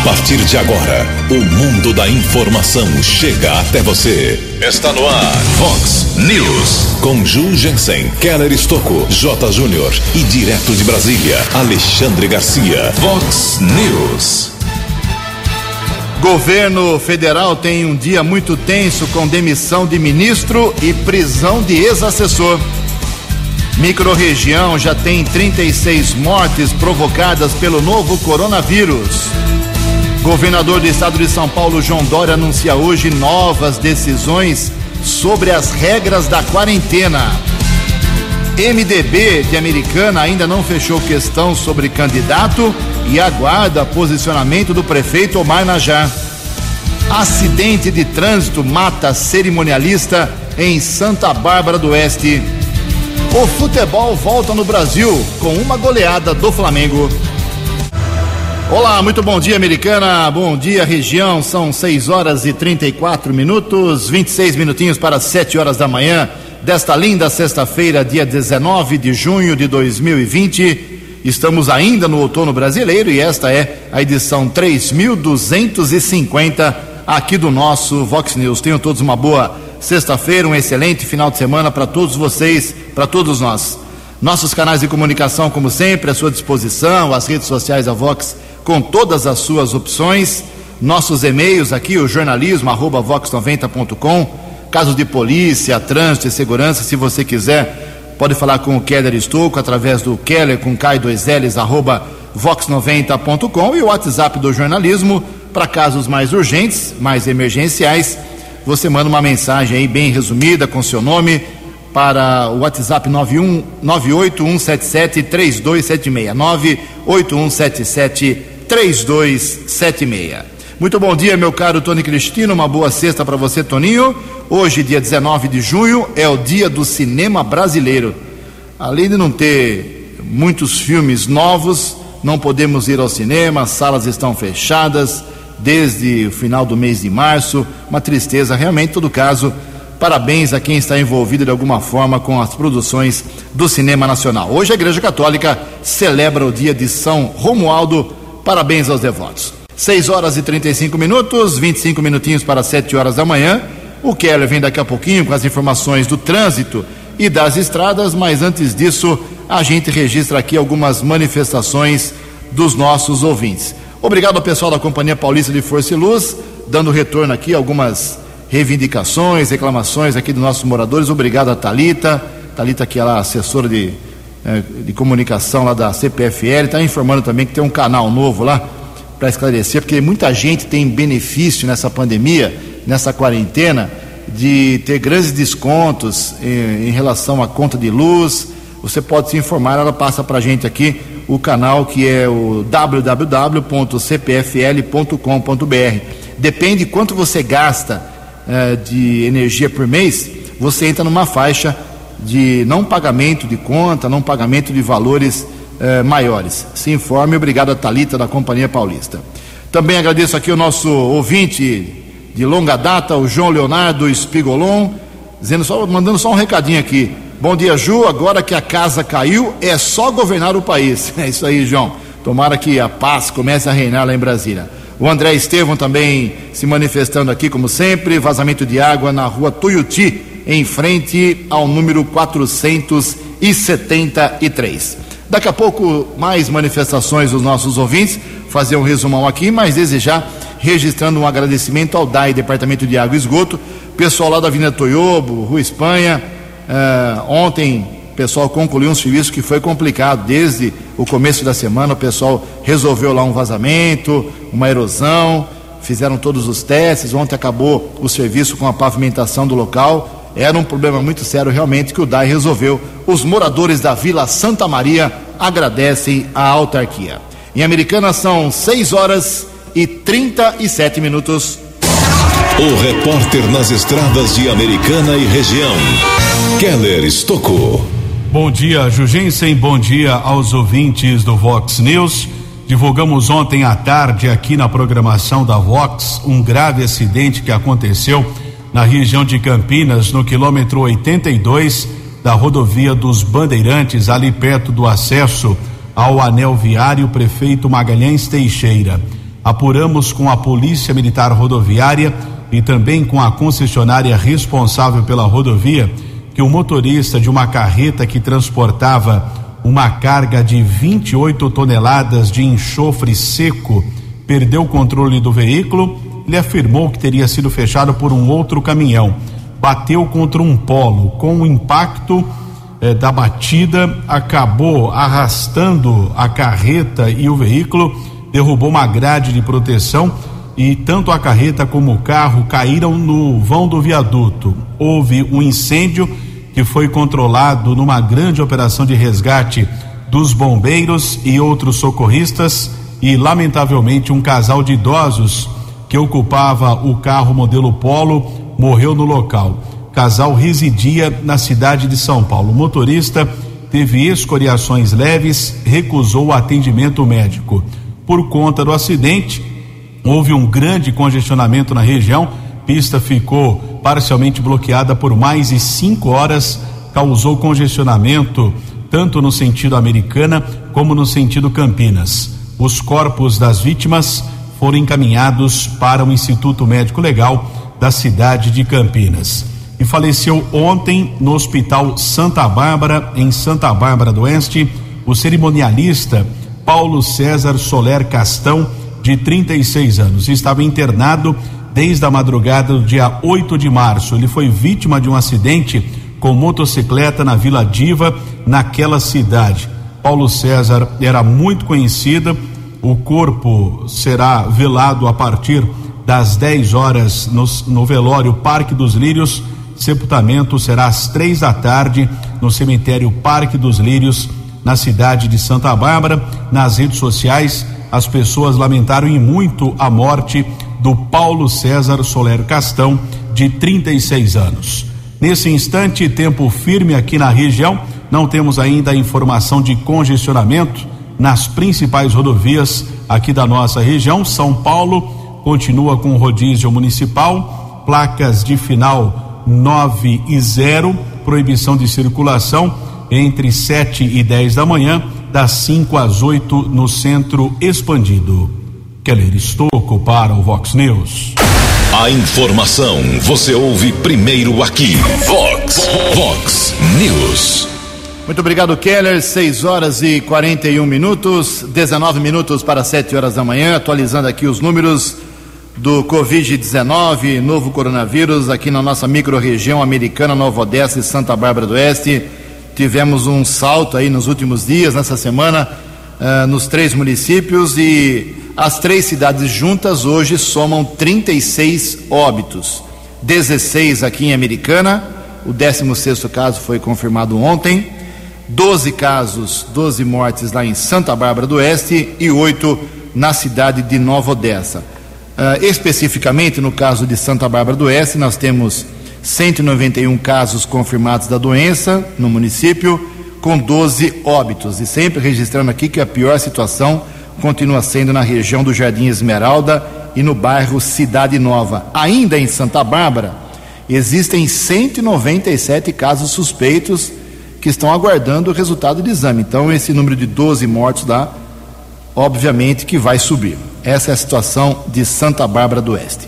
A partir de agora, o mundo da informação chega até você. Está no ar, Fox News. Com Ju Jensen, Keller Estocco, J. Júnior e direto de Brasília, Alexandre Garcia. Fox News. Governo federal tem um dia muito tenso com demissão de ministro e prisão de ex-assessor. Microrregião já tem 36 mortes provocadas pelo novo coronavírus. Governador do estado de São Paulo, João Dória, anuncia hoje novas decisões sobre as regras da quarentena. MDB de Americana ainda não fechou questão sobre candidato e aguarda posicionamento do prefeito Omar Najar. Acidente de trânsito mata cerimonialista em Santa Bárbara do Oeste. O futebol volta no Brasil com uma goleada do Flamengo. Olá, muito bom dia, americana. Bom dia, região. São 6 horas e 34 minutos, 26 minutinhos para 7 horas da manhã desta linda sexta-feira, dia 19 de junho de 2020. Estamos ainda no outono brasileiro e esta é a edição 3250 aqui do nosso Vox News. Tenham todos uma boa sexta-feira, um excelente final de semana para todos vocês, para todos nós. Nossos canais de comunicação, como sempre, à sua disposição, as redes sociais da Vox com todas as suas opções. Nossos e-mails aqui, o jornalismo arroba vox90.com. Casos de polícia, trânsito e segurança, se você quiser, pode falar com o Keller Estouco através do Keller com K2Ls arroba vox90.com e o WhatsApp do jornalismo para casos mais urgentes, mais emergenciais. Você manda uma mensagem aí bem resumida com seu nome para o WhatsApp 91 98177 3276 98177 3276. Muito bom dia, meu caro Tony Cristino. Uma boa sexta para você, Toninho. Hoje, dia 19 de junho, é o dia do cinema brasileiro. Além de não ter muitos filmes novos, não podemos ir ao cinema, as salas estão fechadas desde o final do mês de março. Uma tristeza, realmente, em todo caso. Parabéns a quem está envolvido de alguma forma com as produções do cinema nacional. Hoje a Igreja Católica celebra o dia de São Romualdo Parabéns aos devotos. 6 horas e 35 minutos, 25 minutinhos para 7 horas da manhã. O Keller vem daqui a pouquinho com as informações do trânsito e das estradas, mas antes disso, a gente registra aqui algumas manifestações dos nossos ouvintes. Obrigado ao pessoal da Companhia Paulista de Força e Luz, dando retorno aqui algumas reivindicações, reclamações aqui dos nossos moradores. Obrigado a Talita, Talita que é a assessora de de comunicação lá da CPFL, está informando também que tem um canal novo lá para esclarecer, porque muita gente tem benefício nessa pandemia, nessa quarentena, de ter grandes descontos em, em relação à conta de luz. Você pode se informar, ela passa para a gente aqui o canal que é o www.cpfl.com.br. Depende quanto você gasta é, de energia por mês, você entra numa faixa de não pagamento de conta, não pagamento de valores eh, maiores. Se informe, obrigado a Talita da Companhia Paulista. Também agradeço aqui o nosso ouvinte de longa data, o João Leonardo Spigolon, dizendo só, mandando só um recadinho aqui. Bom dia, Ju. Agora que a casa caiu, é só governar o país. É isso aí, João. Tomara que a paz comece a reinar lá em Brasília. O André Estevam também se manifestando aqui, como sempre. Vazamento de água na rua Tuiuti, em frente ao número 473. Daqui a pouco, mais manifestações dos nossos ouvintes, fazer um resumão aqui, mas desejar registrando um agradecimento ao DAI, Departamento de Água e Esgoto, pessoal lá da Avenida Toyobo, Rua Espanha. Uh, ontem, pessoal concluiu um serviço que foi complicado desde o começo da semana. O pessoal resolveu lá um vazamento, uma erosão, fizeram todos os testes. Ontem acabou o serviço com a pavimentação do local era um problema muito sério realmente que o DAI resolveu. Os moradores da Vila Santa Maria agradecem a autarquia. Em Americana são 6 horas e 37 minutos. O repórter nas estradas de Americana e região, Keller Estocou. Bom dia, Jugensen. Bom dia aos ouvintes do Vox News. Divulgamos ontem à tarde aqui na programação da Vox um grave acidente que aconteceu na região de Campinas, no quilômetro 82 da rodovia dos Bandeirantes, ali perto do acesso ao anel viário prefeito Magalhães Teixeira. Apuramos com a Polícia Militar Rodoviária e também com a concessionária responsável pela rodovia que o motorista de uma carreta que transportava uma carga de 28 toneladas de enxofre seco perdeu o controle do veículo. Ele afirmou que teria sido fechado por um outro caminhão. Bateu contra um polo. Com o impacto eh, da batida, acabou arrastando a carreta e o veículo, derrubou uma grade de proteção e tanto a carreta como o carro caíram no vão do viaduto. Houve um incêndio que foi controlado numa grande operação de resgate dos bombeiros e outros socorristas e lamentavelmente um casal de idosos que ocupava o carro modelo Polo morreu no local. Casal residia na cidade de São Paulo. O motorista teve escoriações leves, recusou o atendimento médico. Por conta do acidente, houve um grande congestionamento na região. Pista ficou parcialmente bloqueada por mais de cinco horas, causou congestionamento tanto no sentido americana como no sentido Campinas. Os corpos das vítimas foram encaminhados para o Instituto Médico Legal da cidade de Campinas. E faleceu ontem no Hospital Santa Bárbara, em Santa Bárbara do Oeste, o cerimonialista Paulo César Soler Castão, de 36 anos. Estava internado desde a madrugada do dia 8 de março. Ele foi vítima de um acidente com motocicleta na Vila Diva, naquela cidade. Paulo César era muito conhecido. O corpo será velado a partir das 10 horas no, no velório Parque dos Lírios. Sepultamento será às três da tarde no cemitério Parque dos Lírios, na cidade de Santa Bárbara. Nas redes sociais, as pessoas lamentaram e muito a morte do Paulo César Soler Castão, de 36 anos. Nesse instante, tempo firme aqui na região, não temos ainda informação de congestionamento nas principais rodovias aqui da nossa região. São Paulo continua com rodízio municipal, placas de final 9 e 0, proibição de circulação entre 7 e 10 da manhã, das 5 às 8 no centro expandido. Keller Estocco para o Vox News. A informação você ouve primeiro aqui. Vox, Vox News. Muito obrigado, Keller. 6 horas e 41 minutos, 19 minutos para 7 horas da manhã, atualizando aqui os números do Covid-19, novo coronavírus, aqui na nossa microrregião americana, Nova Odessa e Santa Bárbara do Oeste. Tivemos um salto aí nos últimos dias, nessa semana, uh, nos três municípios e as três cidades juntas hoje somam 36 óbitos. 16 aqui em Americana, o 16 caso foi confirmado ontem. 12 casos, 12 mortes lá em Santa Bárbara do Oeste e 8 na cidade de Nova Odessa. Uh, especificamente no caso de Santa Bárbara do Oeste, nós temos 191 casos confirmados da doença no município, com 12 óbitos. E sempre registrando aqui que a pior situação continua sendo na região do Jardim Esmeralda e no bairro Cidade Nova. Ainda em Santa Bárbara, existem 197 casos suspeitos que estão aguardando o resultado do exame. Então, esse número de 12 mortos dá, obviamente, que vai subir. Essa é a situação de Santa Bárbara do Oeste.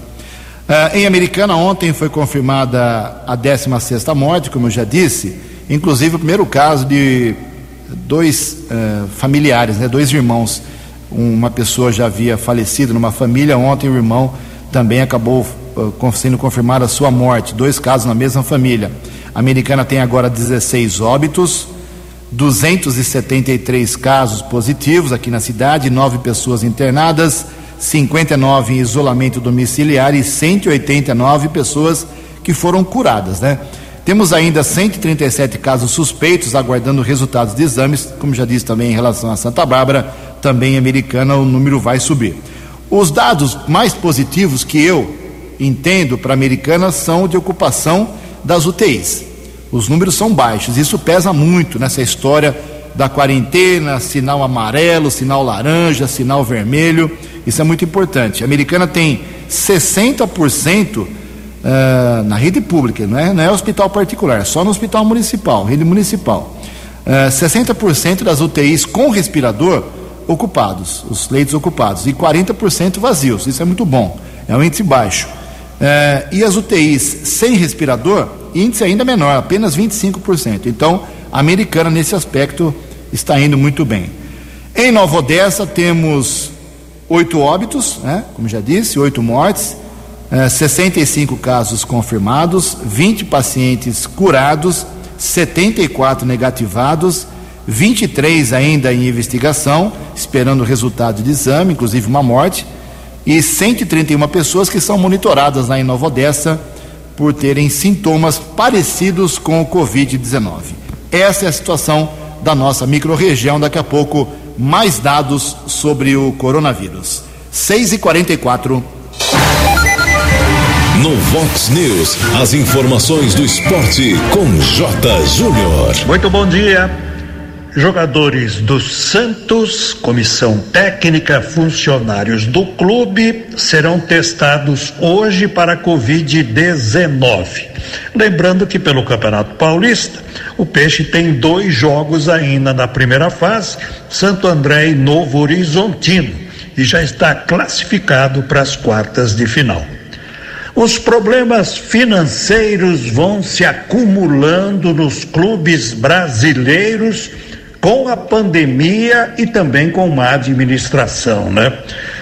Uh, em Americana, ontem foi confirmada a 16 morte, como eu já disse, inclusive o primeiro caso de dois uh, familiares, né, dois irmãos uma pessoa já havia falecido numa família, ontem o irmão também acabou uh, sendo confirmada a sua morte, dois casos na mesma família. A americana tem agora 16 óbitos, 273 casos positivos aqui na cidade, nove pessoas internadas, 59 em isolamento domiciliar e 189 pessoas que foram curadas, né? Temos ainda 137 casos suspeitos aguardando resultados de exames, como já disse também em relação a Santa Bárbara, também americana, o número vai subir. Os dados mais positivos que eu entendo para a americana são de ocupação das UTIs. Os números são baixos, isso pesa muito nessa história da quarentena, sinal amarelo, sinal laranja, sinal vermelho. Isso é muito importante. A americana tem 60% uh, eh, na rede pública, não é, não é hospital particular, é só no hospital municipal, rede municipal. Uh, eh, 60% das UTIs com respirador ocupados, os leitos ocupados, e 40% vazios. Isso é muito bom, é um índice baixo. É, e as UTIs sem respirador, índice ainda menor, apenas 25%. Então, a americana, nesse aspecto, está indo muito bem. Em Nova Odessa, temos oito óbitos, né, como já disse, oito mortes, é, 65 casos confirmados, 20 pacientes curados, 74 negativados, 23 ainda em investigação, esperando o resultado de exame, inclusive uma morte, e 131 pessoas que são monitoradas lá em Nova Odessa por terem sintomas parecidos com o Covid-19. Essa é a situação da nossa microrregião. Daqui a pouco, mais dados sobre o coronavírus. 6 e 44 No Vox News, as informações do esporte com J. Júnior. Muito bom dia. Jogadores do Santos, comissão técnica, funcionários do clube serão testados hoje para Covid-19. Lembrando que pelo Campeonato Paulista, o Peixe tem dois jogos ainda na primeira fase, Santo André e Novo Horizontino, e já está classificado para as quartas de final. Os problemas financeiros vão se acumulando nos clubes brasileiros com a pandemia e também com má administração, né?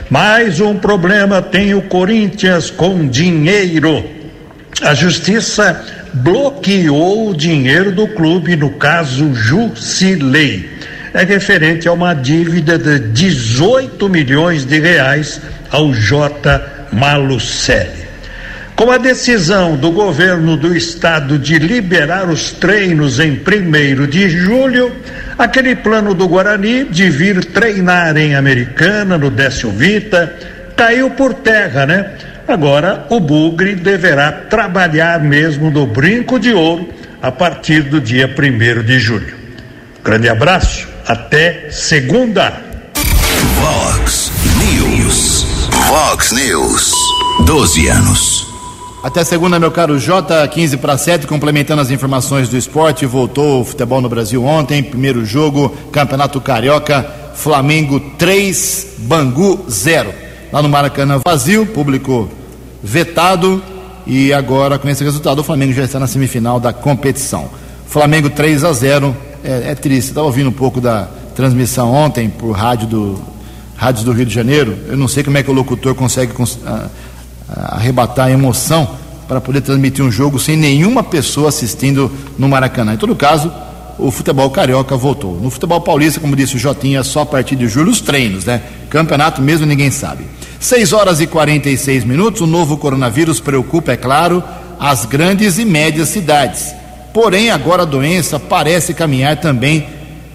Mais um problema tem o Corinthians com dinheiro. A justiça bloqueou o dinheiro do clube no caso Jusilei. É referente a uma dívida de 18 milhões de reais ao J. Malucelli. Com a decisão do governo do estado de liberar os treinos em 1 de julho, aquele plano do Guarani de vir treinar em Americana, no Décio Vita, caiu por terra, né? Agora o Bugre deverá trabalhar mesmo no Brinco de Ouro a partir do dia 1 de julho. Grande abraço, até segunda. Vox News. Vox News. 12 anos. Até segunda, meu caro J, 15 para 7, complementando as informações do esporte. Voltou o futebol no Brasil ontem, primeiro jogo, Campeonato Carioca, Flamengo 3, Bangu 0. Lá no Maracanã vazio, público vetado. E agora, com esse resultado, o Flamengo já está na semifinal da competição. Flamengo 3 a 0. É, é triste. Estava ouvindo um pouco da transmissão ontem por rádio do, rádios do Rio de Janeiro. Eu não sei como é que o locutor consegue. Uh, arrebatar a emoção para poder transmitir um jogo sem nenhuma pessoa assistindo no Maracanã. Em todo caso, o futebol carioca voltou. No futebol paulista, como disse o Jotinha, só a partir de julho os treinos, né? Campeonato mesmo ninguém sabe. 6 horas e 46 minutos, o novo coronavírus preocupa, é claro, as grandes e médias cidades. Porém, agora a doença parece caminhar também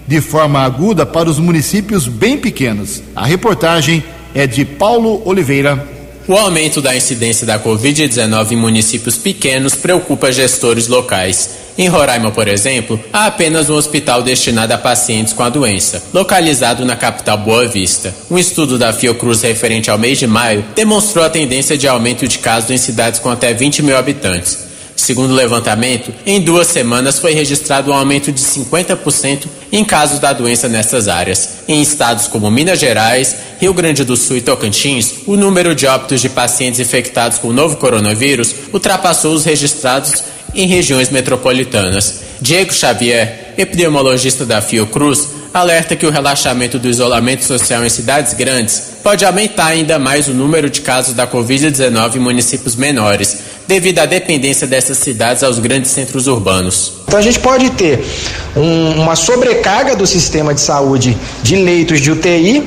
de forma aguda para os municípios bem pequenos. A reportagem é de Paulo Oliveira. O aumento da incidência da Covid-19 em municípios pequenos preocupa gestores locais. Em Roraima, por exemplo, há apenas um hospital destinado a pacientes com a doença, localizado na capital Boa Vista. Um estudo da Fiocruz referente ao mês de maio demonstrou a tendência de aumento de casos em cidades com até 20 mil habitantes. Segundo o levantamento, em duas semanas foi registrado um aumento de 50% em casos da doença nessas áreas. Em estados como Minas Gerais, Rio Grande do Sul e Tocantins, o número de óbitos de pacientes infectados com o novo coronavírus ultrapassou os registrados em regiões metropolitanas. Diego Xavier, epidemiologista da Fiocruz, alerta que o relaxamento do isolamento social em cidades grandes pode aumentar ainda mais o número de casos da Covid-19 em municípios menores, devido à dependência dessas cidades aos grandes centros urbanos. Então a gente pode ter um, uma sobrecarga do sistema de saúde de leitos de UTI,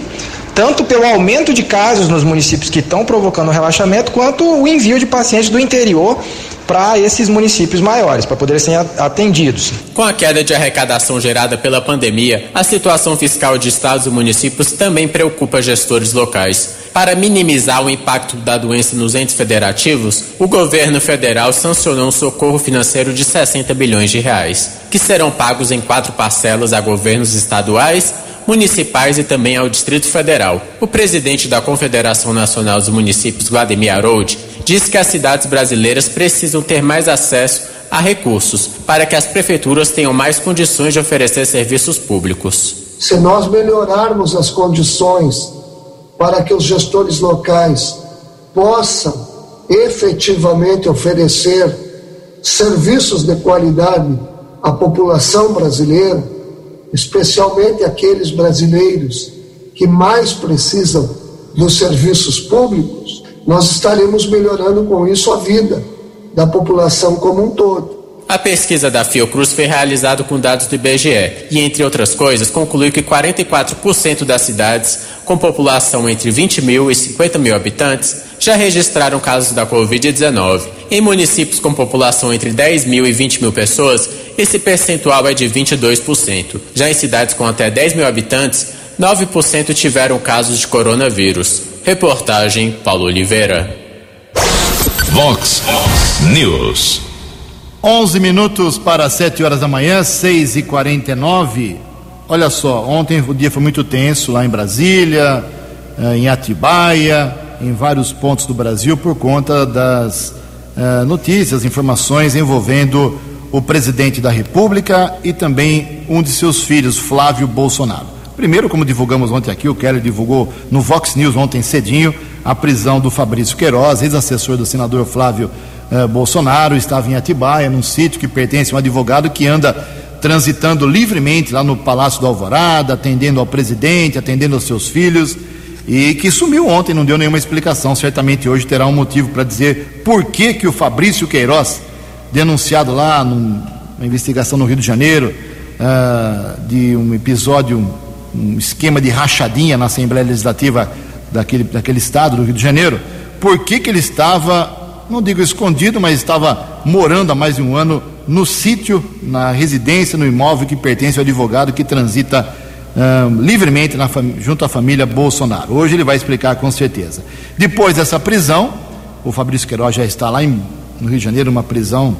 tanto pelo aumento de casos nos municípios que estão provocando relaxamento, quanto o envio de pacientes do interior para esses municípios maiores, para poderem ser atendidos. Com a queda de arrecadação gerada pela pandemia, a situação fiscal de estados e municípios também preocupa gestores locais. Para minimizar o impacto da doença nos entes federativos, o governo federal sancionou um socorro financeiro de 60 bilhões de reais, que serão pagos em quatro parcelas a governos estaduais, municipais e também ao Distrito Federal. O presidente da Confederação Nacional dos Municípios, Vladimir Harold, disse que as cidades brasileiras precisam ter mais acesso a recursos para que as prefeituras tenham mais condições de oferecer serviços públicos. se nós melhorarmos as condições para que os gestores locais possam efetivamente oferecer serviços de qualidade à população brasileira, especialmente aqueles brasileiros que mais precisam dos serviços públicos, nós estaremos melhorando com isso a vida da população como um todo. A pesquisa da Fiocruz foi realizada com dados do IBGE e, entre outras coisas, concluiu que 44% das cidades com população entre 20 mil e 50 mil habitantes já registraram casos da Covid-19. Em municípios com população entre 10 mil e 20 mil pessoas, esse percentual é de 22%. Já em cidades com até 10 mil habitantes, 9% tiveram casos de coronavírus. Reportagem Paulo Oliveira. Vox News. 11 minutos para 7 horas da manhã, 6 e 49 Olha só, ontem o dia foi muito tenso lá em Brasília, eh, em Atibaia, em vários pontos do Brasil, por conta das uh, notícias, informações envolvendo o presidente da República e também um de seus filhos, Flávio Bolsonaro. Primeiro, como divulgamos ontem aqui, o Kelly divulgou no Vox News ontem cedinho a prisão do Fabrício Queiroz, ex-assessor do senador Flávio eh, Bolsonaro, estava em Atibaia, num sítio que pertence a um advogado que anda transitando livremente lá no Palácio do Alvorada, atendendo ao presidente, atendendo aos seus filhos, e que sumiu ontem, não deu nenhuma explicação. Certamente hoje terá um motivo para dizer por que, que o Fabrício Queiroz, denunciado lá numa investigação no Rio de Janeiro, uh, de um episódio, um esquema de rachadinha na Assembleia Legislativa daquele, daquele estado do Rio de Janeiro, por que, que ele estava não digo escondido, mas estava morando há mais de um ano no sítio, na residência, no imóvel que pertence ao advogado que transita livremente na, junto à família Bolsonaro. Hoje ele vai explicar com certeza. Depois dessa prisão, o Fabrício Queiroz já está lá em, no Rio de Janeiro, uma prisão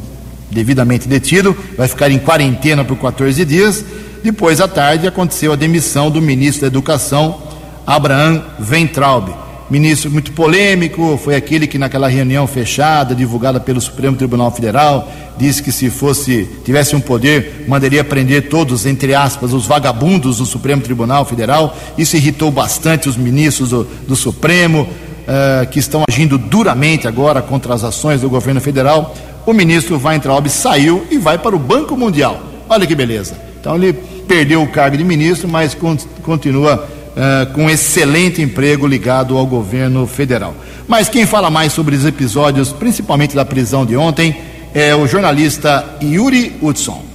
devidamente detido, vai ficar em quarentena por 14 dias. Depois, à tarde, aconteceu a demissão do ministro da Educação, Abraham Ventraub ministro muito polêmico, foi aquele que naquela reunião fechada, divulgada pelo Supremo Tribunal Federal, disse que se fosse, tivesse um poder, mandaria prender todos, entre aspas, os vagabundos do Supremo Tribunal Federal. Isso irritou bastante os ministros do, do Supremo, uh, que estão agindo duramente agora contra as ações do governo federal. O ministro Weintraub saiu e vai para o Banco Mundial. Olha que beleza. Então ele perdeu o cargo de ministro, mas continua uh, com excelente emprego ligado ao governo federal. Mas quem fala mais sobre os episódios, principalmente da prisão de ontem, é o jornalista Yuri Hudson.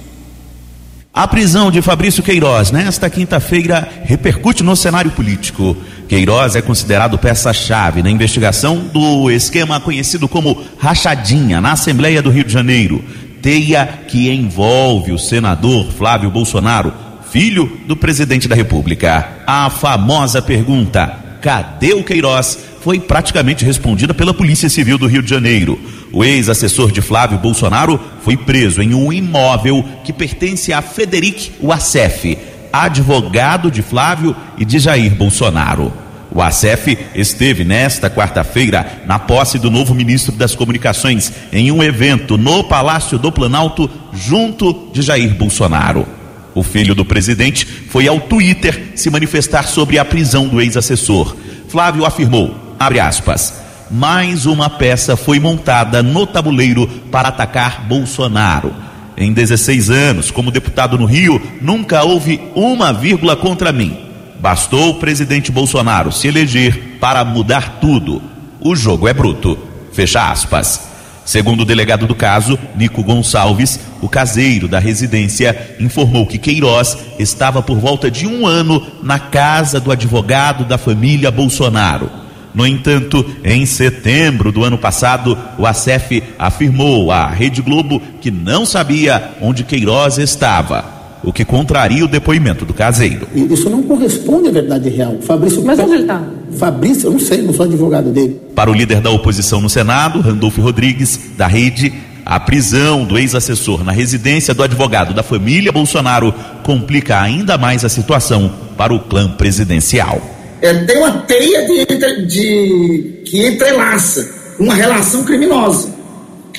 A prisão de Fabrício Queiroz nesta quinta-feira repercute no cenário político. Queiroz é considerado peça-chave na investigação do esquema conhecido como rachadinha na Assembleia do Rio de Janeiro, teia que envolve o senador Flávio Bolsonaro, filho do presidente da República. A famosa pergunta: cadê o Queiroz? foi praticamente respondida pela Polícia Civil do Rio de Janeiro. O ex-assessor de Flávio Bolsonaro foi preso em um imóvel que pertence a Frederic Wassef, advogado de Flávio e de Jair Bolsonaro. O ACF esteve nesta quarta-feira na posse do novo ministro das Comunicações em um evento no Palácio do Planalto, junto de Jair Bolsonaro. O filho do presidente foi ao Twitter se manifestar sobre a prisão do ex-assessor. Flávio afirmou, abre aspas, mais uma peça foi montada no tabuleiro para atacar Bolsonaro. Em 16 anos, como deputado no Rio, nunca houve uma vírgula contra mim. Bastou o presidente Bolsonaro se eleger para mudar tudo. O jogo é bruto. Fecha aspas. Segundo o delegado do caso, Nico Gonçalves, o caseiro da residência informou que Queiroz estava por volta de um ano na casa do advogado da família Bolsonaro. No entanto, em setembro do ano passado, o ACF afirmou à Rede Globo que não sabia onde Queiroz estava o que contraria o depoimento do caseiro. Isso não corresponde à verdade real. Fabrício Mas onde ele está? Fabrício, eu não sei, não sou advogado dele. Para o líder da oposição no Senado, Randolfo Rodrigues, da Rede, a prisão do ex-assessor na residência do advogado da família Bolsonaro complica ainda mais a situação para o clã presidencial. É, tem uma teia de, de, que entrelaça uma relação criminosa.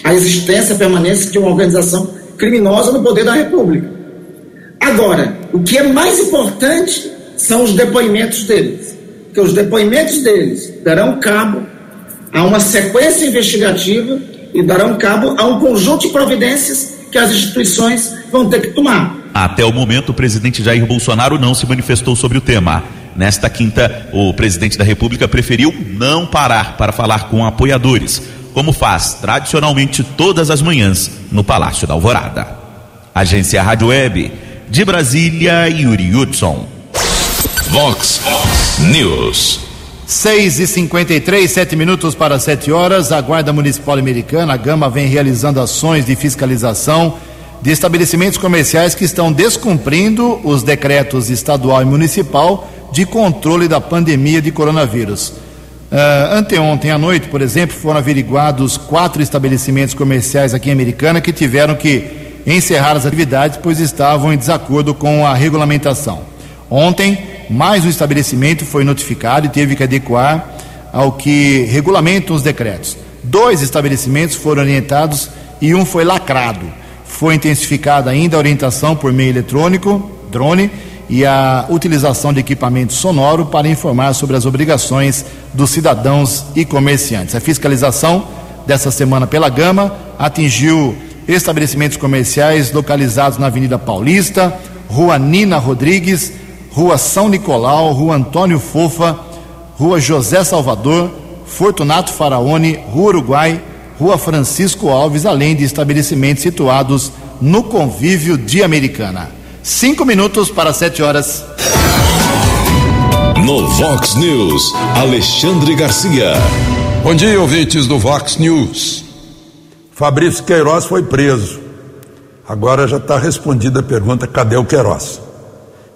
A existência, a permanência de uma organização criminosa no poder da República. Agora, o que é mais importante são os depoimentos deles, porque os depoimentos deles darão cabo a uma sequência investigativa e darão cabo a um conjunto de providências que as instituições vão ter que tomar. Até o momento, o presidente Jair Bolsonaro não se manifestou sobre o tema. Nesta quinta, o presidente da República preferiu não parar para falar com apoiadores, como faz tradicionalmente todas as manhãs no Palácio da Alvorada. Agência Rádio Web, de Brasília, Yuri Hudson. Vox News. 6 e 53 sete minutos para 7 horas. A Guarda Municipal Americana, a Gama, vem realizando ações de fiscalização de estabelecimentos comerciais que estão descumprindo os decretos estadual e municipal de controle da pandemia de coronavírus. Uh, anteontem à noite, por exemplo, foram averiguados quatro estabelecimentos comerciais aqui em Americana que tiveram que encerrar as atividades, pois estavam em desacordo com a regulamentação. Ontem, mais um estabelecimento foi notificado e teve que adequar ao que regulamentam os decretos. Dois estabelecimentos foram orientados e um foi lacrado. Foi intensificada ainda a orientação por meio eletrônico, drone, e a utilização de equipamento sonoro para informar sobre as obrigações dos cidadãos e comerciantes. A fiscalização dessa semana pela Gama atingiu estabelecimentos comerciais localizados na Avenida Paulista, Rua Nina Rodrigues, Rua São Nicolau, Rua Antônio Fofa, Rua José Salvador, Fortunato Faraone, Rua Uruguai, Rua Francisco Alves, além de estabelecimentos situados no convívio de Americana. Cinco minutos para sete horas. No Vox News, Alexandre Garcia. Bom dia, ouvintes do Vox News. Fabrício Queiroz foi preso. Agora já está respondida a pergunta: cadê o Queiroz?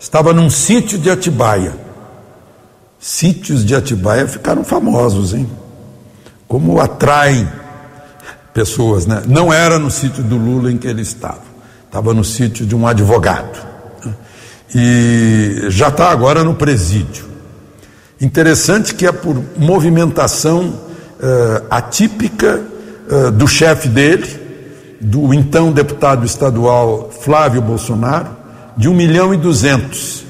Estava num sítio de Atibaia. Sítios de Atibaia ficaram famosos, hein? Como atraem pessoas, né? Não era no sítio do Lula em que ele estava estava no sítio de um advogado. E já está agora no presídio. Interessante que é por movimentação uh, atípica uh, do chefe dele, do então deputado estadual Flávio Bolsonaro, de 1 milhão e 200,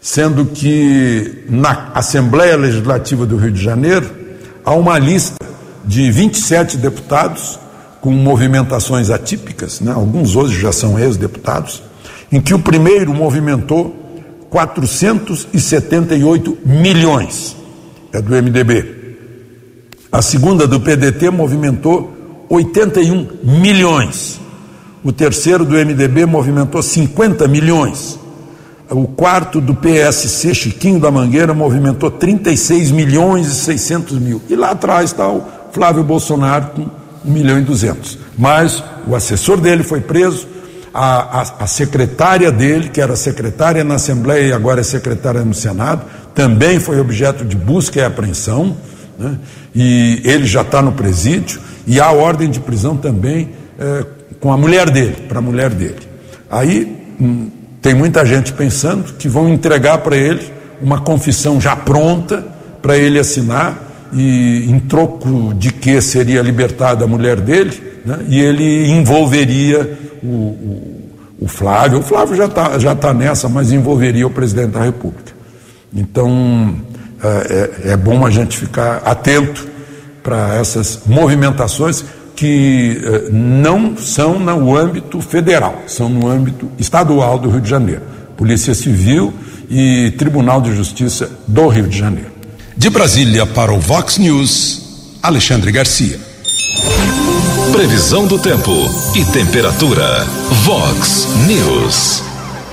sendo que na Assembleia Legislativa do Rio de Janeiro há uma lista de 27 deputados com movimentações atípicas, né? alguns hoje já são ex-deputados, em que o primeiro movimentou 478 milhões, é do MDB. A segunda do PDT movimentou 81 milhões. O terceiro do MDB movimentou 50 milhões. O quarto do PSC, Chiquinho da Mangueira, movimentou 36 milhões e 600 mil. E lá atrás está o Flávio Bolsonaro com 1 milhão e 200. Mas o assessor dele foi preso, a, a, a, secretária dele, que era secretária na Assembleia e agora é secretária no Senado, também foi objeto de busca e apreensão, né? e ele já está no presídio, e há ordem de prisão também é, com a mulher dele, para a mulher dele. Aí hum, tem muita gente pensando que vão entregar para ele uma confissão já pronta para ele assinar e em troco de que seria libertada a mulher dele, né, e ele envolveria o, o, o, Flávio. O Flávio já está já tá nessa, mas envolveria o presidente da República. Então é, é, é bom a gente ficar atento para essas movimentações que é, não são no âmbito federal, são no âmbito estadual do Rio de Janeiro. Polícia Civil e Tribunal de Justiça do Rio de Janeiro. De Brasília para o Vox News, Alexandre Garcia. Previsão do tempo e temperatura. Vox News.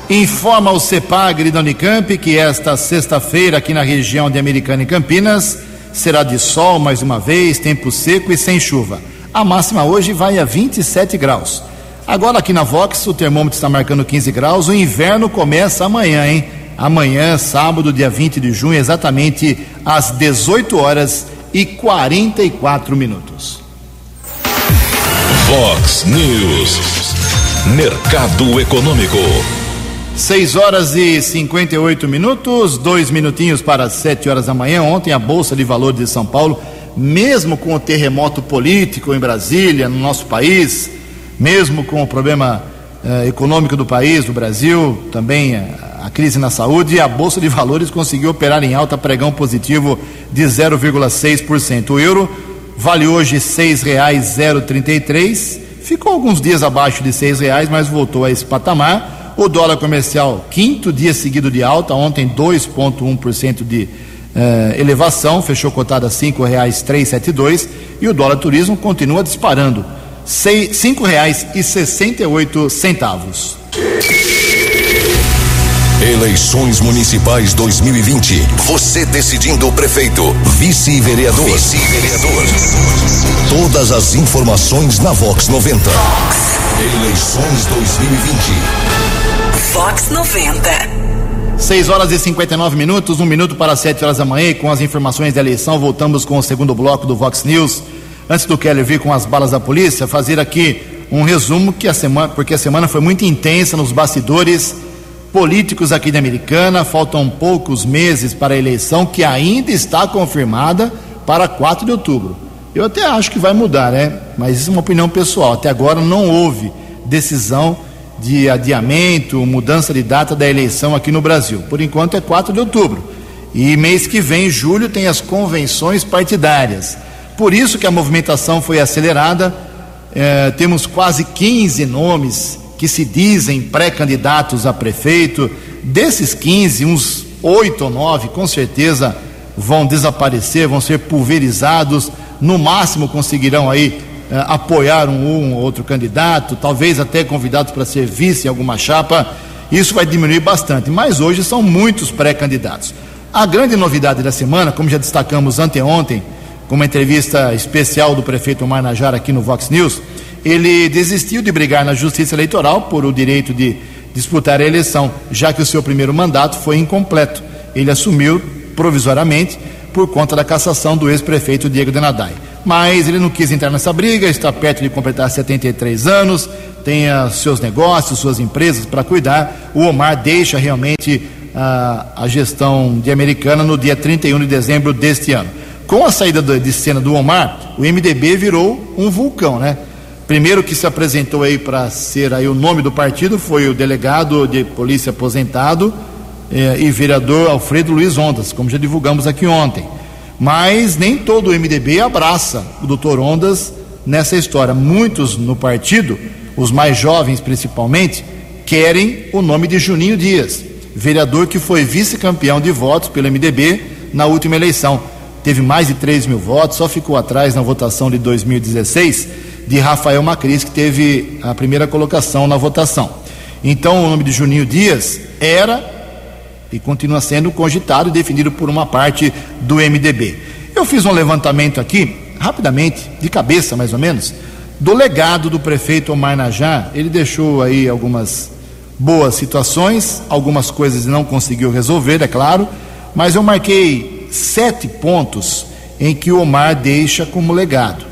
Informa o CEPAGRE da Unicamp que esta sexta-feira, aqui na região de Americana e Campinas, será de sol mais uma vez, tempo seco e sem chuva. A máxima hoje vai a 27 graus. Agora aqui na Vox, o termômetro está marcando 15 graus. O inverno começa amanhã, hein? amanhã, sábado, dia 20 de junho, exatamente às 18 horas e 44 minutos. Fox News. Mercado Econômico. 6 horas e 58 minutos, dois minutinhos para 7 horas da manhã. Ontem a Bolsa de Valores de São Paulo, mesmo com o terremoto político em Brasília, no nosso país, mesmo com o problema uh, econômica do país, do Brasil, também uh, a crise na saúde, a Bolsa de Valores conseguiu operar em alta pregão positivo de 0,6%. O euro vale hoje R$ 6,033, ficou alguns dias abaixo de R$ reais, mas voltou a esse patamar. O dólar comercial, quinto dia seguido de alta, ontem 2,1% de eh, elevação, fechou cotada a R$ 5,372 e o dólar turismo continua disparando, R$ 5,68. Eleições Municipais 2020. Você decidindo o prefeito, vice-vereador. Vice-vereador. Todas as informações na Vox 90. Eleições 2020. Vox 90. 6 horas e 59 minutos, um minuto para 7 horas da manhã, e com as informações da eleição, voltamos com o segundo bloco do Vox News. Antes do Keller vir com as balas da polícia, fazer aqui um resumo que a semana, porque a semana foi muito intensa nos bastidores políticos aqui da Americana. Faltam poucos meses para a eleição que ainda está confirmada para 4 de outubro. Eu até acho que vai mudar, né? Mas isso é uma opinião pessoal. Até agora não houve decisão de adiamento, mudança de data da eleição aqui no Brasil. Por enquanto é 4 de outubro. E mês que vem, julho, tem as convenções partidárias. Por isso que a movimentação foi acelerada. É, temos quase 15 nomes que se dizem pré-candidatos a prefeito. Desses 15, uns 8 ou 9 com certeza vão desaparecer, vão ser pulverizados. No máximo conseguirão aí apoiar um, ou outro candidato, talvez até convidados para ser vice em alguma chapa, isso vai diminuir bastante. Mas hoje são muitos pré-candidatos. A grande novidade da semana, como já destacamos anteontem, com uma entrevista especial do prefeito Omar Najar aqui no Vox News, ele desistiu de brigar na Justiça Eleitoral por o direito de disputar a eleição, já que o seu primeiro mandato foi incompleto. Ele assumiu provisoriamente por conta da cassação do ex-prefeito Diego Denadai mas ele não quis entrar nessa briga, está perto de completar 73 anos, tem uh, seus negócios, suas empresas para cuidar. O Omar deixa realmente uh, a gestão de Americana no dia 31 de dezembro deste ano. Com a saída de cena do Omar, o MDB virou um vulcão, né? Primeiro que se apresentou aí para ser aí o nome do partido foi o delegado de polícia aposentado eh, e vereador Alfredo Luiz Ondas, como já divulgamos aqui ontem. Mas nem todo o MDB abraça o doutor Ondas nessa história. Muitos no partido, os mais jovens principalmente, querem o nome de Juninho Dias, vereador que foi vice-campeão de votos pelo MDB na última eleição. Teve mais de 3 mil votos, só ficou atrás na votação de 2016 de Rafael Macris, que teve a primeira colocação na votação. Então, o nome de Juninho Dias era e continua sendo cogitado e definido por uma parte do MDB. Eu fiz um levantamento aqui, rapidamente, de cabeça mais ou menos, do legado do prefeito Omar Najá. Ele deixou aí algumas boas situações, algumas coisas não conseguiu resolver, é claro, mas eu marquei sete pontos em que o Omar deixa como legado.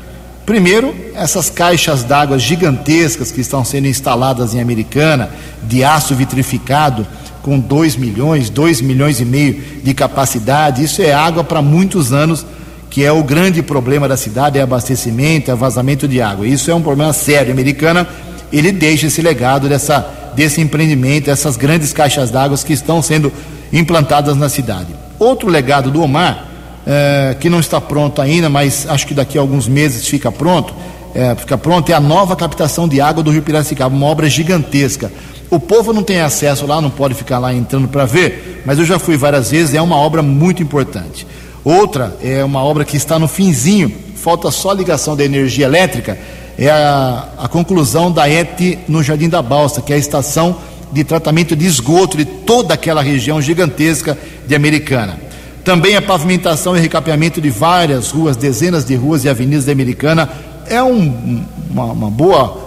Primeiro, essas caixas d'água gigantescas que estão sendo instaladas em Americana, de aço vitrificado, com 2 milhões, 2 milhões e meio de capacidade. Isso é água para muitos anos, que é o grande problema da cidade, é abastecimento, é vazamento de água. Isso é um problema sério. A americana, ele deixa esse legado dessa, desse empreendimento, essas grandes caixas d'água que estão sendo implantadas na cidade. Outro legado do Omar, é, que não está pronto ainda, mas acho que daqui a alguns meses fica pronto, é, fica pronto, é a nova captação de água do Rio Piracicaba, uma obra gigantesca. O povo não tem acesso lá, não pode ficar lá entrando para ver, mas eu já fui várias vezes, é uma obra muito importante. Outra é uma obra que está no finzinho, falta só a ligação da energia elétrica, é a, a conclusão da ET no Jardim da Balsa, que é a estação de tratamento de esgoto de toda aquela região gigantesca de Americana. Também a pavimentação e recapeamento de várias ruas, dezenas de ruas e avenidas da Americana, é um, uma, uma boa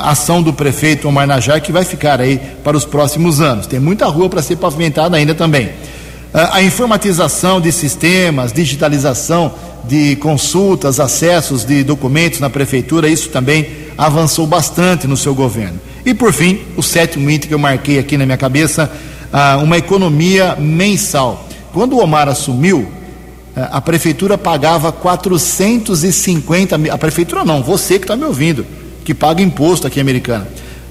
ação do prefeito Omar Najar que vai ficar aí para os próximos anos. Tem muita rua para ser pavimentada ainda também. Uh, a informatização de sistemas, digitalização de consultas, acessos de documentos na prefeitura, isso também avançou bastante no seu governo. E por fim, o sétimo item que eu marquei aqui na minha cabeça, uh, uma economia mensal. Quando o Omar assumiu, a prefeitura pagava 450 mil. A prefeitura não, você que está me ouvindo que paga imposto aqui em Americana.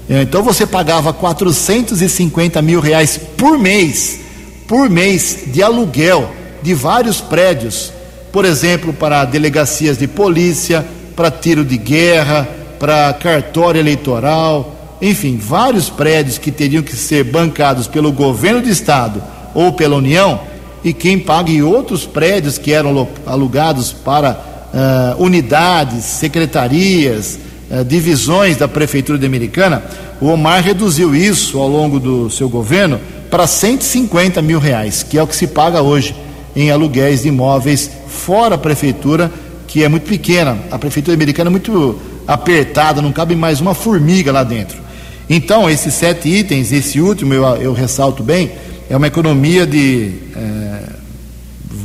É, então você pagava 450 mil reais por mês, por mês de aluguel de vários prédios, por exemplo, para delegacias de polícia, para tiro de guerra, para cartório eleitoral, enfim, vários prédios que teriam que ser bancados pelo governo do estado ou pela União, e quem paga em outros prédios que eram alugados para uh, unidades, secretarias, uh, divisões da Prefeitura de Americana, o Omar reduziu isso ao longo do seu governo para 150 mil reais, que é o que se paga hoje em aluguéis de imóveis fora a prefeitura, que é muito pequena. A prefeitura americana é muito apertada, não cabe mais uma formiga lá dentro. Então, esses sete itens, esse último eu, eu ressalto bem, é uma economia de é,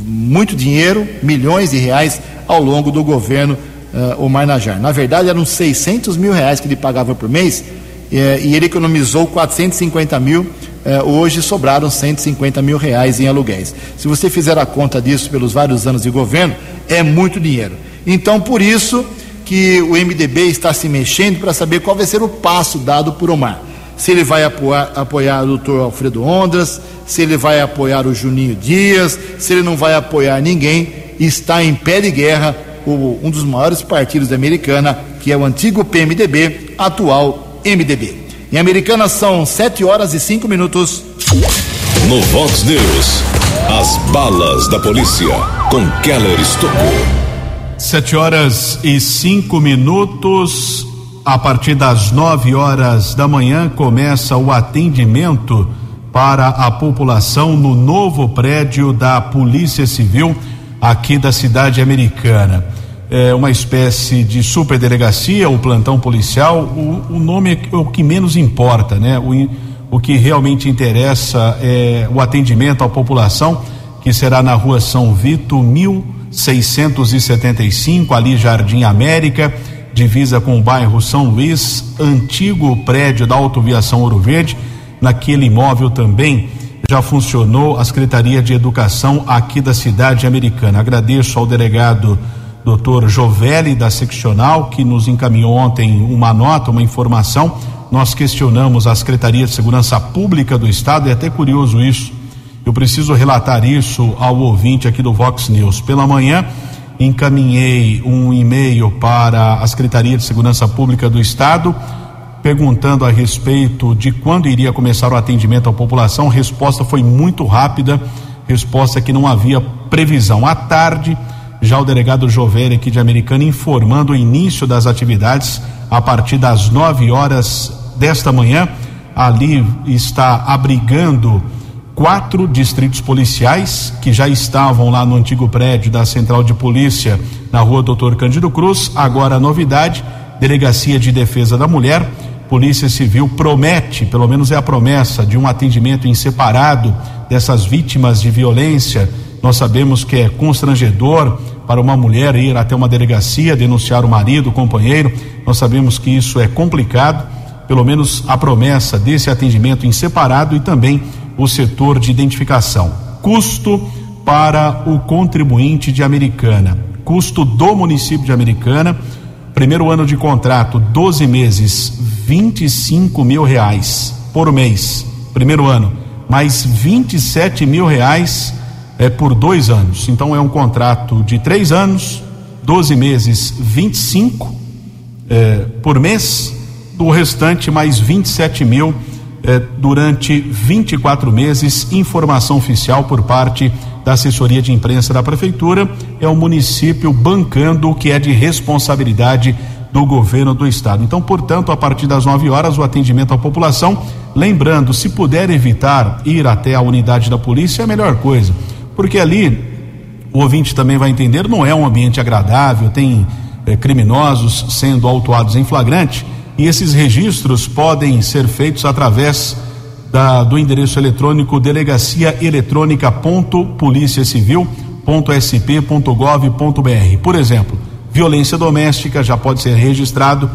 muito dinheiro, milhões de reais ao longo do governo é, Omar Najar. Na verdade, eram 600 mil reais que ele pagava por mês é, e ele economizou 450 mil. É, hoje sobraram 150 mil reais em aluguéis. Se você fizer a conta disso pelos vários anos de governo, é muito dinheiro. Então, por isso que o MDB está se mexendo para saber qual vai ser o passo dado por Omar se ele vai apoiar, apoiar o doutor Alfredo Ondras, se ele vai apoiar o Juninho Dias, se ele não vai apoiar ninguém, está em pé de guerra o, um dos maiores partidos da Americana, que é o antigo PMDB, atual MDB. Em Americana são 7 horas e 5 minutos. No Vox News, as balas da polícia com Keller Estocou. 7 horas e 5 minutos. A partir das 9 horas da manhã começa o atendimento para a população no novo prédio da Polícia Civil aqui da cidade americana. É uma espécie de superdelegacia, o plantão policial. O, o nome é o que menos importa, né? O, o que realmente interessa é o atendimento à população, que será na rua São Vito, 1675, ali Jardim América divisa com o bairro São Luís, antigo prédio da Autoviação Ouro Verde. Naquele imóvel também já funcionou a Secretaria de Educação aqui da cidade americana. Agradeço ao delegado Dr. Jovelli da seccional que nos encaminhou ontem uma nota, uma informação. Nós questionamos a Secretaria de Segurança Pública do Estado, é até curioso isso. Eu preciso relatar isso ao ouvinte aqui do Vox News. Pela manhã, encaminhei um e-mail para a Secretaria de Segurança Pública do Estado perguntando a respeito de quando iria começar o atendimento à população. Resposta foi muito rápida, resposta que não havia previsão. À tarde, já o delegado Jovelli aqui de Americana informando o início das atividades a partir das 9 horas desta manhã. Ali está abrigando quatro distritos policiais que já estavam lá no antigo prédio da Central de Polícia na rua Doutor Cândido Cruz. Agora a novidade: Delegacia de Defesa da Mulher. Polícia Civil promete, pelo menos é a promessa, de um atendimento em separado dessas vítimas de violência. Nós sabemos que é constrangedor para uma mulher ir até uma delegacia denunciar o marido, o companheiro. Nós sabemos que isso é complicado. Pelo menos a promessa desse atendimento em separado e também o setor de identificação. Custo para o contribuinte de Americana. Custo do município de Americana. Primeiro ano de contrato, 12 meses, 25 mil reais por mês. Primeiro ano, mais 27 mil reais é, por dois anos. Então é um contrato de três anos, 12 meses, 25 é, por mês. Do restante, mais 27 mil eh, durante 24 meses. Informação oficial por parte da assessoria de imprensa da prefeitura é o município bancando o que é de responsabilidade do governo do estado. Então, portanto, a partir das 9 horas, o atendimento à população. Lembrando, se puder evitar ir até a unidade da polícia, é a melhor coisa, porque ali o ouvinte também vai entender, não é um ambiente agradável, tem eh, criminosos sendo autuados em flagrante e esses registros podem ser feitos através da, do endereço eletrônico delegaciaeletrônica.policiacivil.sp.gov.br. Por exemplo, violência doméstica já pode ser registrado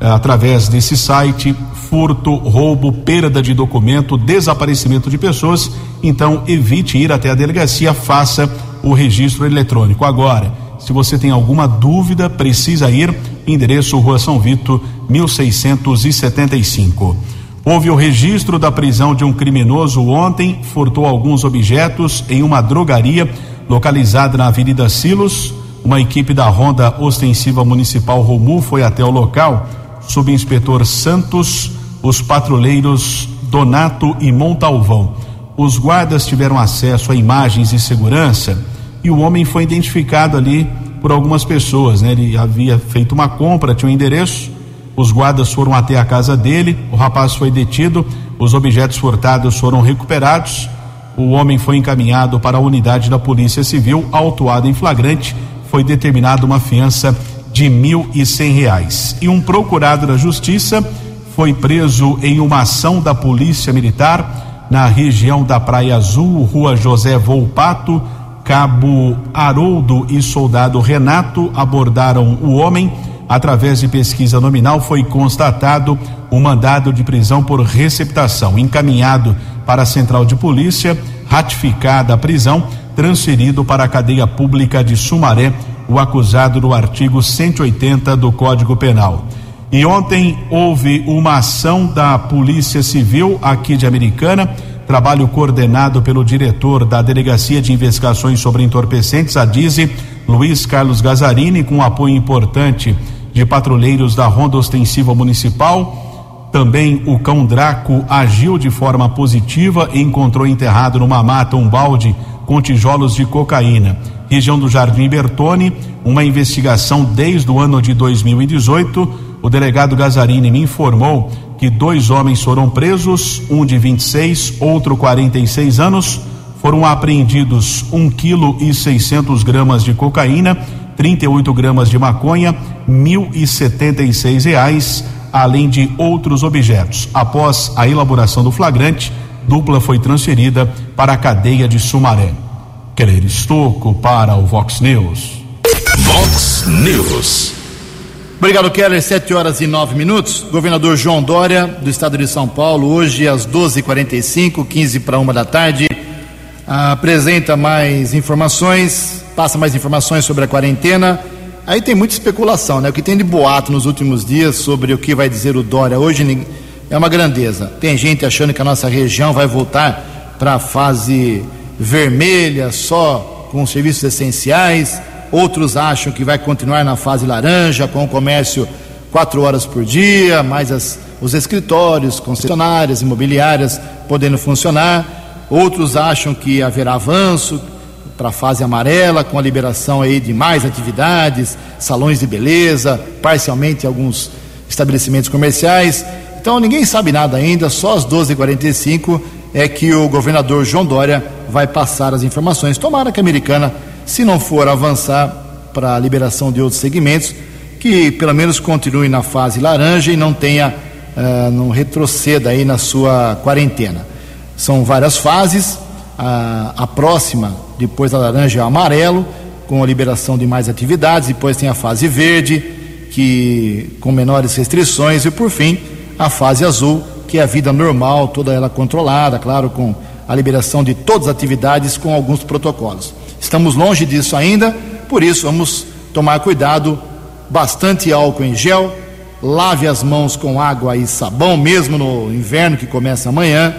através desse site, furto, roubo, perda de documento, desaparecimento de pessoas. Então, evite ir até a delegacia, faça o registro eletrônico. Agora, se você tem alguma dúvida, precisa ir endereço Rua São Vito, 1675. Houve o registro da prisão de um criminoso ontem, furtou alguns objetos em uma drogaria localizada na Avenida Silos. Uma equipe da Ronda Ostensiva Municipal Romu foi até o local. Subinspetor Santos, os patrulheiros Donato e Montalvão. Os guardas tiveram acesso a imagens de segurança e o homem foi identificado ali por algumas pessoas, né? Ele havia feito uma compra, tinha um endereço os guardas foram até a casa dele, o rapaz foi detido, os objetos furtados foram recuperados. O homem foi encaminhado para a unidade da Polícia Civil, autuado em flagrante. Foi determinada uma fiança de mil e cem reais. E um procurado da Justiça foi preso em uma ação da Polícia Militar na região da Praia Azul, Rua José Volpato. Cabo Haroldo e soldado Renato abordaram o homem através de pesquisa nominal, foi constatado o mandado de prisão por receptação, encaminhado para a central de polícia, ratificada a prisão, transferido para a cadeia pública de Sumaré, o acusado do artigo 180 do Código Penal. E ontem houve uma ação da Polícia Civil aqui de Americana, trabalho coordenado pelo diretor da Delegacia de Investigações sobre Entorpecentes, a DIZE, Luiz Carlos Gazarini, com apoio importante de patrulheiros da Ronda Ostensiva Municipal. Também o cão Draco agiu de forma positiva e encontrou enterrado numa mata um balde com tijolos de cocaína. Região do Jardim Bertone, uma investigação desde o ano de 2018. O delegado Gazarini me informou que dois homens foram presos, um de 26, outro 46 anos. Foram apreendidos um quilo e 600 gramas de cocaína 38 gramas de maconha, mil e setenta e seis reais, além de outros objetos. Após a elaboração do flagrante, dupla foi transferida para a cadeia de Sumaré. Querer Estoco para o Vox News. Vox News. Obrigado, Keller. Sete horas e nove minutos. Governador João Dória, do estado de São Paulo, hoje às 12h45, 15 para uma da tarde, apresenta mais informações passa mais informações sobre a quarentena. Aí tem muita especulação, né? O que tem de boato nos últimos dias sobre o que vai dizer o Dória hoje é uma grandeza. Tem gente achando que a nossa região vai voltar para a fase vermelha só com serviços essenciais. Outros acham que vai continuar na fase laranja com o comércio quatro horas por dia, mais as, os escritórios, concessionárias, imobiliárias podendo funcionar. Outros acham que haverá avanço, para a fase amarela, com a liberação aí de mais atividades, salões de beleza, parcialmente alguns estabelecimentos comerciais. Então ninguém sabe nada ainda, só às 12h45 é que o governador João Dória vai passar as informações. Tomara que a americana, se não for avançar para a liberação de outros segmentos, que pelo menos continue na fase laranja e não tenha, uh, não retroceda aí na sua quarentena. São várias fases, a, a próxima, depois da laranja, é amarelo, com a liberação de mais atividades. Depois tem a fase verde, que com menores restrições. E por fim, a fase azul, que é a vida normal, toda ela controlada, claro, com a liberação de todas as atividades com alguns protocolos. Estamos longe disso ainda, por isso vamos tomar cuidado, bastante álcool em gel, lave as mãos com água e sabão, mesmo no inverno que começa amanhã,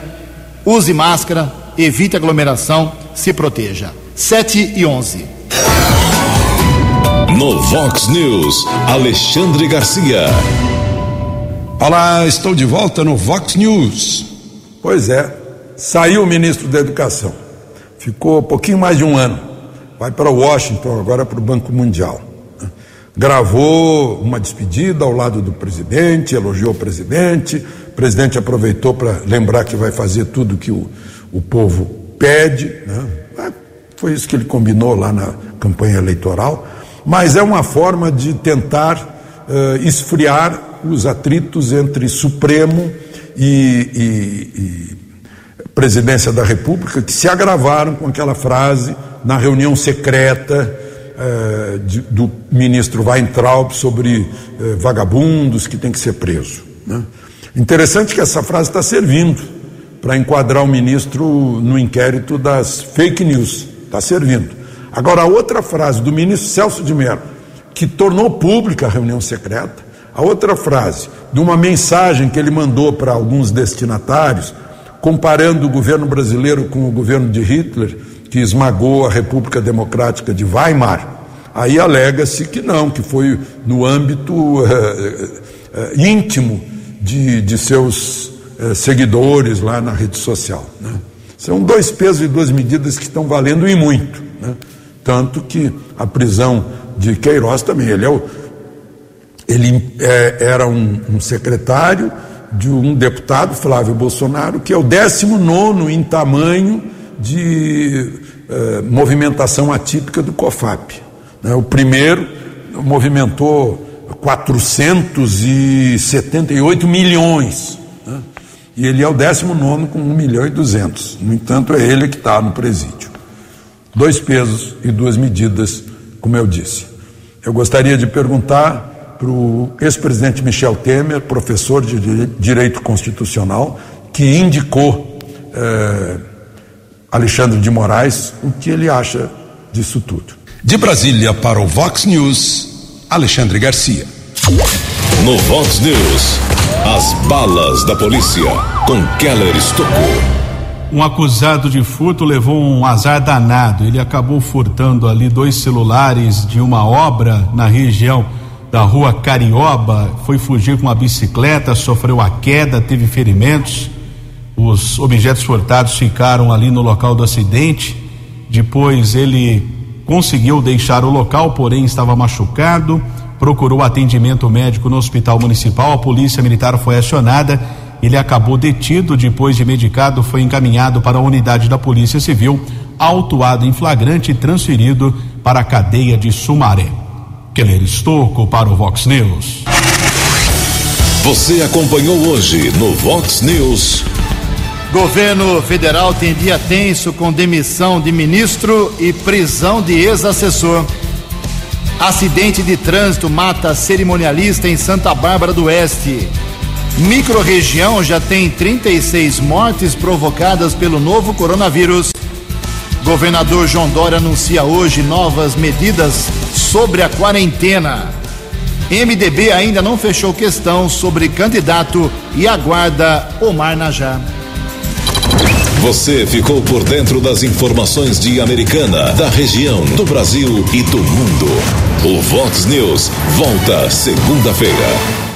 use máscara, evite aglomeração, se proteja. 7 e 11. No Vox News, Alexandre Garcia. Olá, estou de volta no Vox News. Pois é, saiu o ministro da Educação. Ficou pouquinho mais de um ano. Vai para Washington, agora para o Banco Mundial. Gravou uma despedida ao lado do presidente, elogiou o presidente. O presidente aproveitou para lembrar que vai fazer tudo que o o povo pede, né? É, foi isso que ele combinou lá na campanha eleitoral, mas é uma forma de tentar uh, esfriar os atritos entre Supremo e, e, e Presidência da República, que se agravaram com aquela frase na reunião secreta uh, de, do ministro Weintraub sobre uh, vagabundos que tem que ser preso. Né? Interessante que essa frase está servindo para enquadrar o ministro no inquérito das fake news. Está servindo. Agora, a outra frase do ministro Celso de Mello, que tornou pública a reunião secreta. A outra frase, de uma mensagem que ele mandou para alguns destinatários, comparando o governo brasileiro com o governo de Hitler, que esmagou a República Democrática de Weimar. Aí alega-se que não, que foi no âmbito eh, eh, íntimo de, de seus eh, seguidores lá na rede social. Né? São dois pesos e duas medidas que estão valendo e muito. Né? Tanto que a prisão de Queiroz também, ele, é o, ele é, era um, um secretário de um deputado, Flávio Bolsonaro, que é o 19 em tamanho de eh, movimentação atípica do COFAP. Né? O primeiro movimentou 478 milhões. Né? E ele é o 19 com 1 milhão e 200. No entanto, é ele que está no presídio. Dois pesos e duas medidas, como eu disse. Eu gostaria de perguntar para o ex-presidente Michel Temer, professor de Direito Constitucional, que indicou eh, Alexandre de Moraes o que ele acha disso tudo. De Brasília para o Vox News, Alexandre Garcia. No Vox News, as balas da polícia com Keller Estocou. Um acusado de furto levou um azar danado. Ele acabou furtando ali dois celulares de uma obra na região da rua Carioba. Foi fugir com uma bicicleta, sofreu a queda, teve ferimentos. Os objetos furtados ficaram ali no local do acidente. Depois ele conseguiu deixar o local, porém estava machucado, procurou atendimento médico no hospital municipal, a polícia militar foi acionada, ele acabou detido, depois de medicado, foi encaminhado para a unidade da Polícia Civil, autuado em flagrante e transferido para a cadeia de Sumaré. Keller Estocco para o Vox News. Você acompanhou hoje no Vox News. Governo federal tem dia tenso com demissão de ministro e prisão de ex-assessor. Acidente de trânsito mata cerimonialista em Santa Bárbara do Oeste. Microrregião já tem 36 mortes provocadas pelo novo coronavírus. Governador João Dória anuncia hoje novas medidas sobre a quarentena. MDB ainda não fechou questão sobre candidato e aguarda Omar Najá. Você ficou por dentro das informações de Americana, da região, do Brasil e do mundo. O Vox News volta segunda-feira.